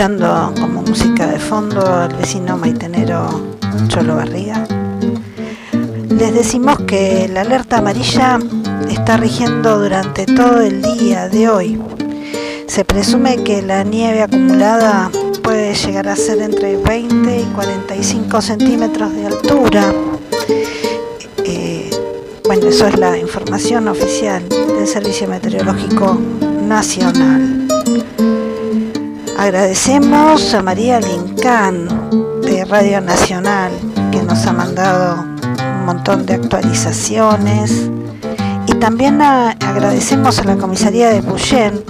como música de fondo al vecino maitenero Cholo Barriga. Les decimos que la alerta amarilla está rigiendo durante todo el día de hoy. Se presume que la nieve acumulada puede llegar a ser entre 20 y 45 centímetros de altura. Eh, bueno, eso es la información oficial del Servicio Meteorológico Nacional. Agradecemos a María Lincán de Radio Nacional que nos ha mandado un montón de actualizaciones. Y también agradecemos a la comisaría de Puyén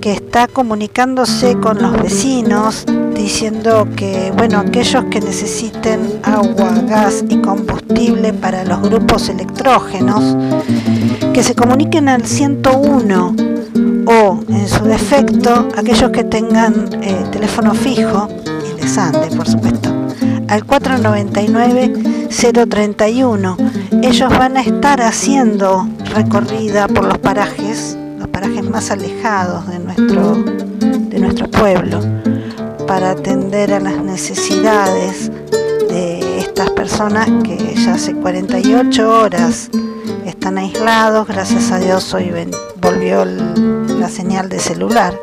que está comunicándose con los vecinos diciendo que, bueno, aquellos que necesiten agua, gas y combustible para los grupos electrógenos, que se comuniquen al 101 o, en su defecto, aquellos que tengan eh, teléfono fijo, y les ande, por supuesto, al 499-031. Ellos van a estar haciendo recorrida por los parajes parajes más alejados de nuestro, de nuestro pueblo para atender a las necesidades de estas personas que ya hace 48 horas están aislados, gracias a Dios hoy volvió la señal de celular.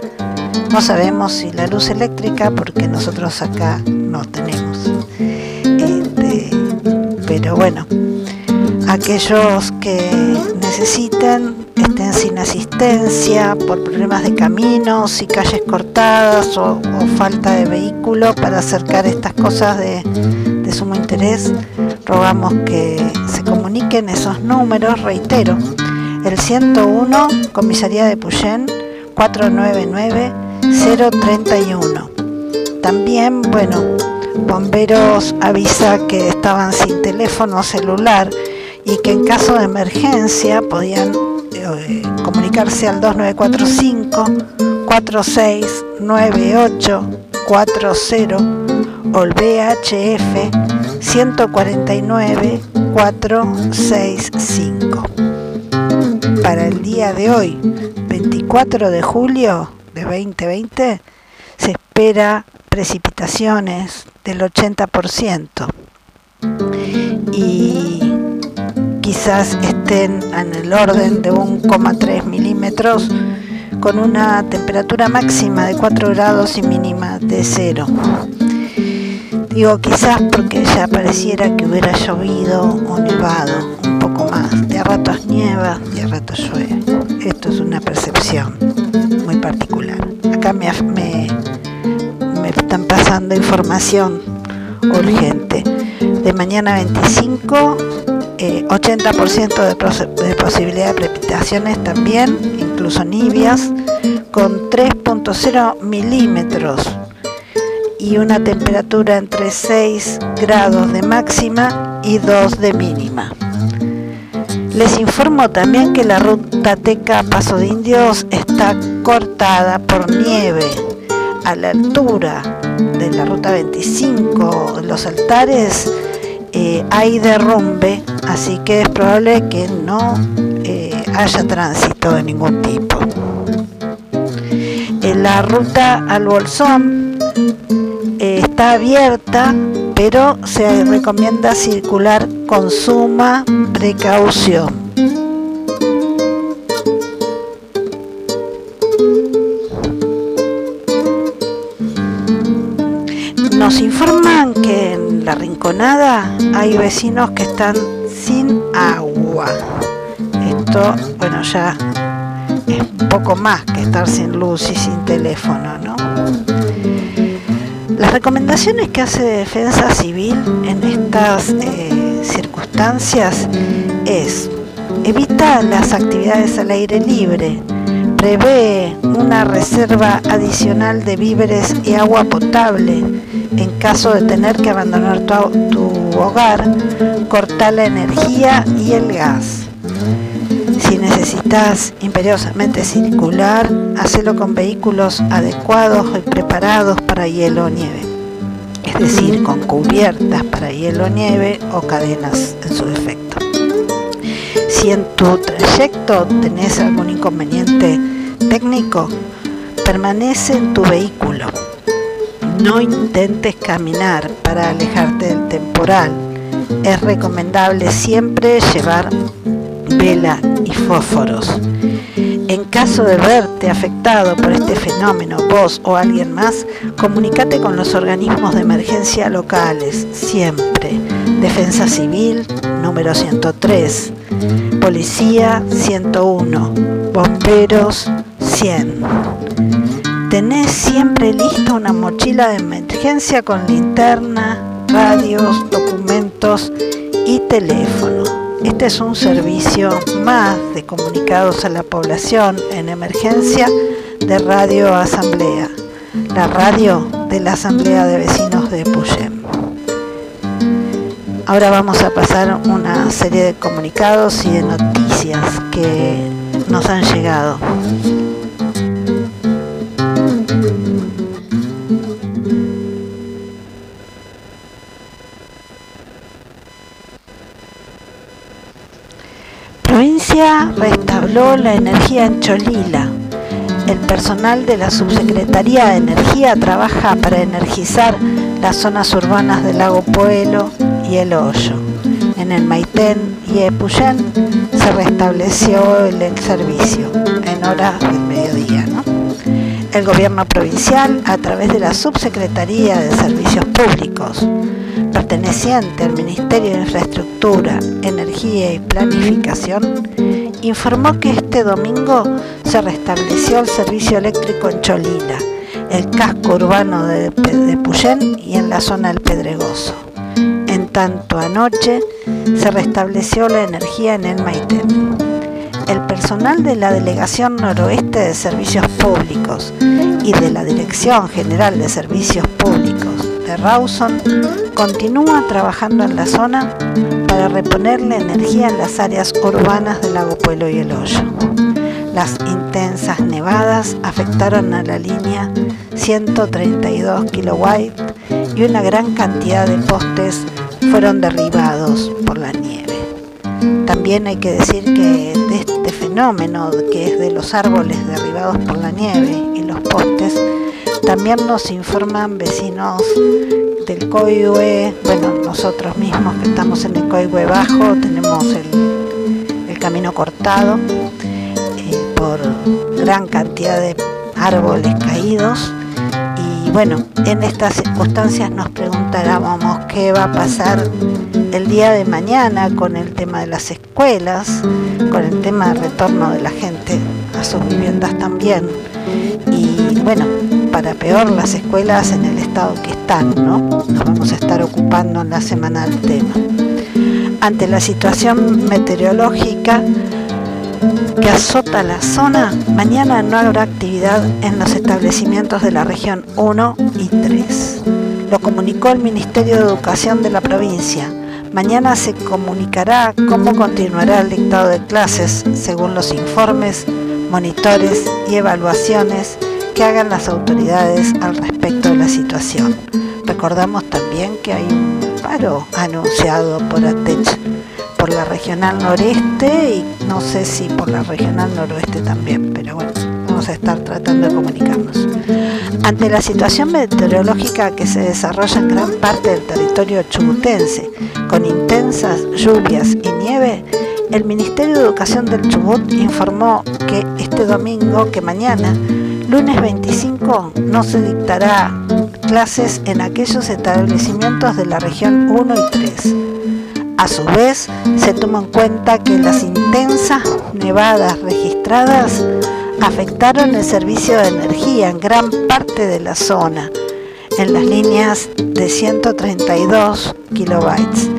No sabemos si la luz eléctrica, porque nosotros acá no tenemos. Este, pero bueno, aquellos que necesiten estén sin asistencia por problemas de caminos y calles cortadas o, falta de vehículo para acercar estas cosas de, de sumo interés, rogamos que se comuniquen esos números, reitero, el 101, Comisaría de Puyén, 499-031. También, bueno, bomberos avisa que estaban sin teléfono celular y que en caso de emergencia podían eh, comunicarse al 2945 469840 o el VHF 149 465. Para el día de hoy, 24 de julio de 2020, se espera precipitaciones del 80% y quizás estén en el orden de 1,3 milímetros con una temperatura máxima de 4 grados y mínima de 0. Digo quizás porque ya pareciera que hubiera llovido o nevado poco más. De a ratos nieva, de a ratos llueve. Esto es una percepción muy particular. Acá me, me, me están pasando información urgente. De mañana 25 80% de, de, posibilidad de precipitaciones también, incluso nivias, con 3.0 milímetros y una temperatura entre 6 grados de máxima y 2 de mínima. Les informo también que la ruta Teca Paso de Indios está cortada por nieve a la altura de la ruta 25, los altares eh, hay derrumbe, así que es probable que no eh, haya tránsito de ningún tipo. En la ruta al Bolsón eh, está abierta, pero se recomienda circular con suma precaución. Nos informan que en la rinconada hay vecinos que están sin agua. Esto, bueno, ya es poco más que estar sin luz y sin teléfono, ¿no? Las recomendaciones que hace Defensa Civil en estas eh, es evita las actividades al aire libre, prevé una reserva adicional de víveres y agua potable, en caso de tener que abandonar tu, hogar, corta la energía y el gas. Si necesitas imperiosamente circular, hacelo con vehículos adecuados y preparados para hielo o nieve, decir, con cubiertas para hielo nieve o cadenas en su defecto. Si en tu trayecto tenés algún inconveniente técnico, permanece en tu vehículo No intentes caminar para alejarte del temporal. Es recomendable siempre llevar vela y fósforos. En caso de verte afectado por este fenómeno, vos o alguien más, comunícate con los organismos de emergencia locales, siempre. Defensa Civil, número 103. Policía, 101. Bomberos, 100. Tenés siempre lista una mochila de emergencia con linterna, radios, documentos y teléfono. Este es un servicio más de comunicados a la población en emergencia de Radio Asamblea, la radio de la Asamblea de Vecinos de Puyem. Ahora vamos a pasar una serie de comunicados y de noticias que nos han llegado. Restabló la energía en Cholila. El personal de la Subsecretaría de Energía trabaja para energizar las zonas urbanas del lago Pueblo y el Hoyo. En el Maitén y Epuyén se restableció el servicio en horas del mediodía. El gobierno provincial, a través de la Subsecretaría de Servicios Públicos, perteneciente al Ministerio de Infraestructura, Energía y Planificación, informó que este domingo se restableció el servicio eléctrico en Cholila, el casco urbano de, de Puyén y en la zona del Pedregoso. En tanto, anoche se restableció la energía en el Maitén. El personal de la Delegación Noroeste de Servicios Públicos y de la Dirección General de Servicios Públicos de Rawson continúa trabajando en la zona para reponerle energía en las áreas urbanas del Lago Pueblo y el Hoyo. Las intensas nevadas afectaron a la línea 132 kW y una gran cantidad de postes fueron derribados por la nieve. También hay que decir que de este fenómeno que es de los árboles derribados por la nieve y los postes, también nos informan vecinos del Coihue, bueno, nosotros mismos que estamos en el Coihue Bajo, tenemos el, camino cortado eh, por gran cantidad de árboles caídos. Y bueno, en estas circunstancias nos preguntábamos qué va a pasar el día de mañana con el tema de las escuelas, con el tema del retorno de la gente a sus viviendas también. Y bueno, para peor las escuelas en el estado que están, ¿no? Nos vamos a estar ocupando en la semana del tema. Ante la situación meteorológica que azota la zona, mañana no habrá actividad en los establecimientos de la región 1 y 3. Lo comunicó el Ministerio de Educación de la provincia. Mañana se comunicará cómo continuará el dictado de clases según los informes, monitores y evaluaciones que hagan las autoridades al respecto de la situación. Recordamos también que hay un paro anunciado por ATECH por la regional noreste y no sé si por la regional noroeste también, pero bueno, vamos a estar tratando de comunicarnos. Ante la situación meteorológica que se desarrolla en gran parte del territorio chubutense, con intensas lluvias y nieve, el Ministerio de Educación del Chubut informó que este domingo, que mañana, lunes 25 no se dictará clases en aquellos establecimientos de la región 1 y 3. A su vez, se toma en cuenta que las intensas nevadas registradas afectaron el servicio de energía en gran parte de la zona, en las líneas de 132 kilobytes.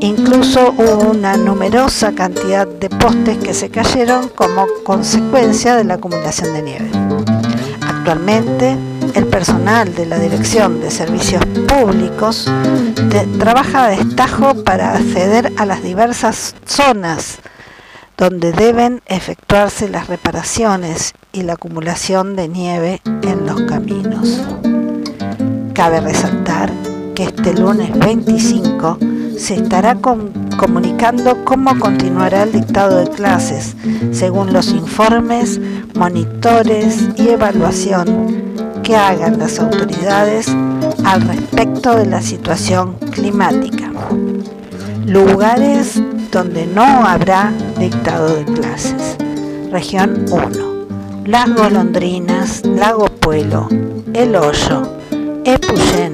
Incluso hubo una numerosa cantidad de postes que se cayeron como consecuencia de la acumulación de nieve. Actualmente, el personal de la Dirección de Servicios Públicos trabaja a destajo para acceder a las diversas zonas donde deben efectuarse las reparaciones y la acumulación de nieve en los caminos. Cabe resaltar que este lunes 25 se estará comunicando cómo continuará el dictado de clases, según los informes, monitores y evaluación que hagan las autoridades al respecto de la situación climática. Lugares donde no habrá dictado de clases. Región 1. Las Golondrinas, Lago Puelo, El Hoyo, Epuyén,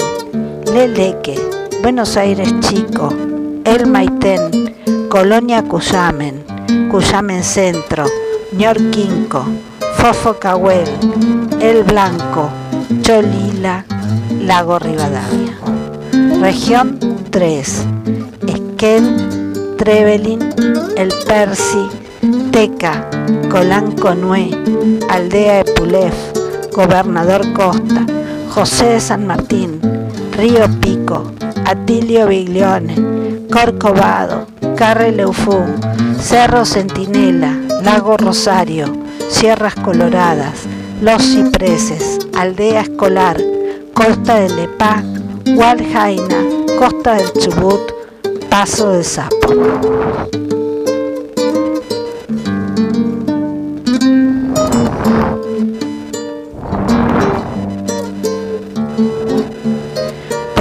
Leleque, Buenos Aires Chico, El Maitén, Colonia Cuyamen, Cuyamen Centro, Ñorquinco, Fofo Cahuel, El Blanco, Cholila, Lago Rivadavia. Región 3. Esquel, Trevelin, El Persi, Teca, Colanco Nué, Aldea Epulef, Gobernador Costa, José de San Martín, Río Pico, Atilio Biglione, Corcovado, Carre Leufú, Cerro Centinela, Lago Rosario, Sierras Coloradas, Los Cipreses, Aldea Escolar, Costa del Lepá, Waljaina, Costa del Chubut, Paso del Sapo.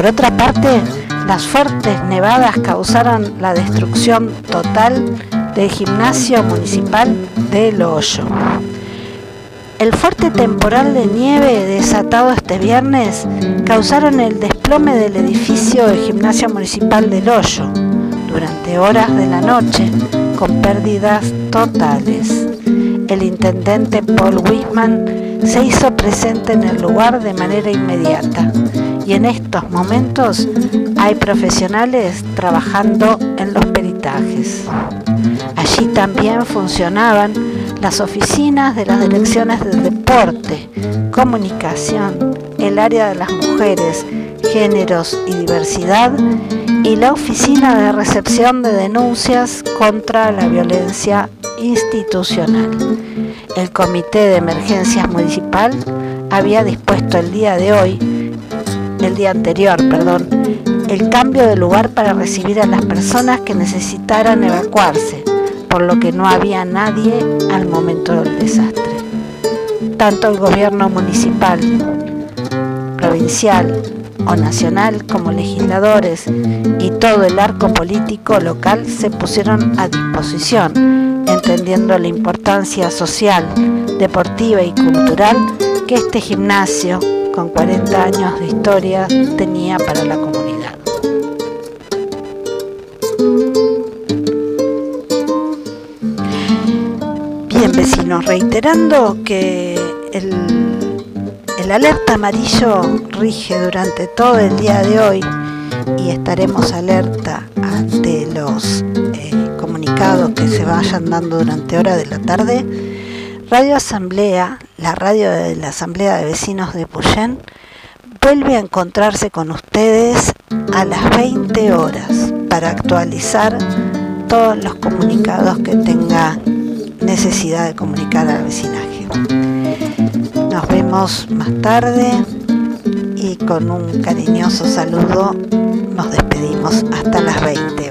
Otra parte, las fuertes nevadas causaron la destrucción total del gimnasio municipal de Hoyo. El fuerte temporal de nieve desatado este viernes causaron el desplome del edificio del gimnasio municipal del Hoyo durante horas de la noche con pérdidas totales. El intendente Paul Wisman se hizo presente en el lugar de manera inmediata y en estos momentos hay profesionales trabajando en los peritajes. Allí también funcionaban las oficinas de las direcciones de deporte, comunicación, el área de las mujeres, géneros y diversidad y la oficina de recepción de denuncias contra la violencia institucional. El Comité de Emergencias Municipal había dispuesto el día de hoy el día anterior, perdón, el cambio de lugar para recibir a las personas que necesitaran evacuarse, por lo que no había nadie al momento del desastre. Tanto el gobierno municipal, provincial o nacional como legisladores y todo el arco político local se pusieron a disposición, entendiendo la importancia social, deportiva y cultural que este gimnasio con 40 años de historia tenía para la comunidad. Bien vecinos, reiterando que el, alerta amarillo rige durante todo el día de hoy y estaremos alerta ante los eh, comunicados que se vayan dando durante hora de la tarde Radio Asamblea, la radio de la Asamblea de Vecinos de Puyén, vuelve a encontrarse con ustedes a las 20 horas para actualizar todos los comunicados que tenga necesidad de comunicar al vecinaje. Nos vemos más tarde y con un cariñoso saludo nos despedimos hasta las 20 horas.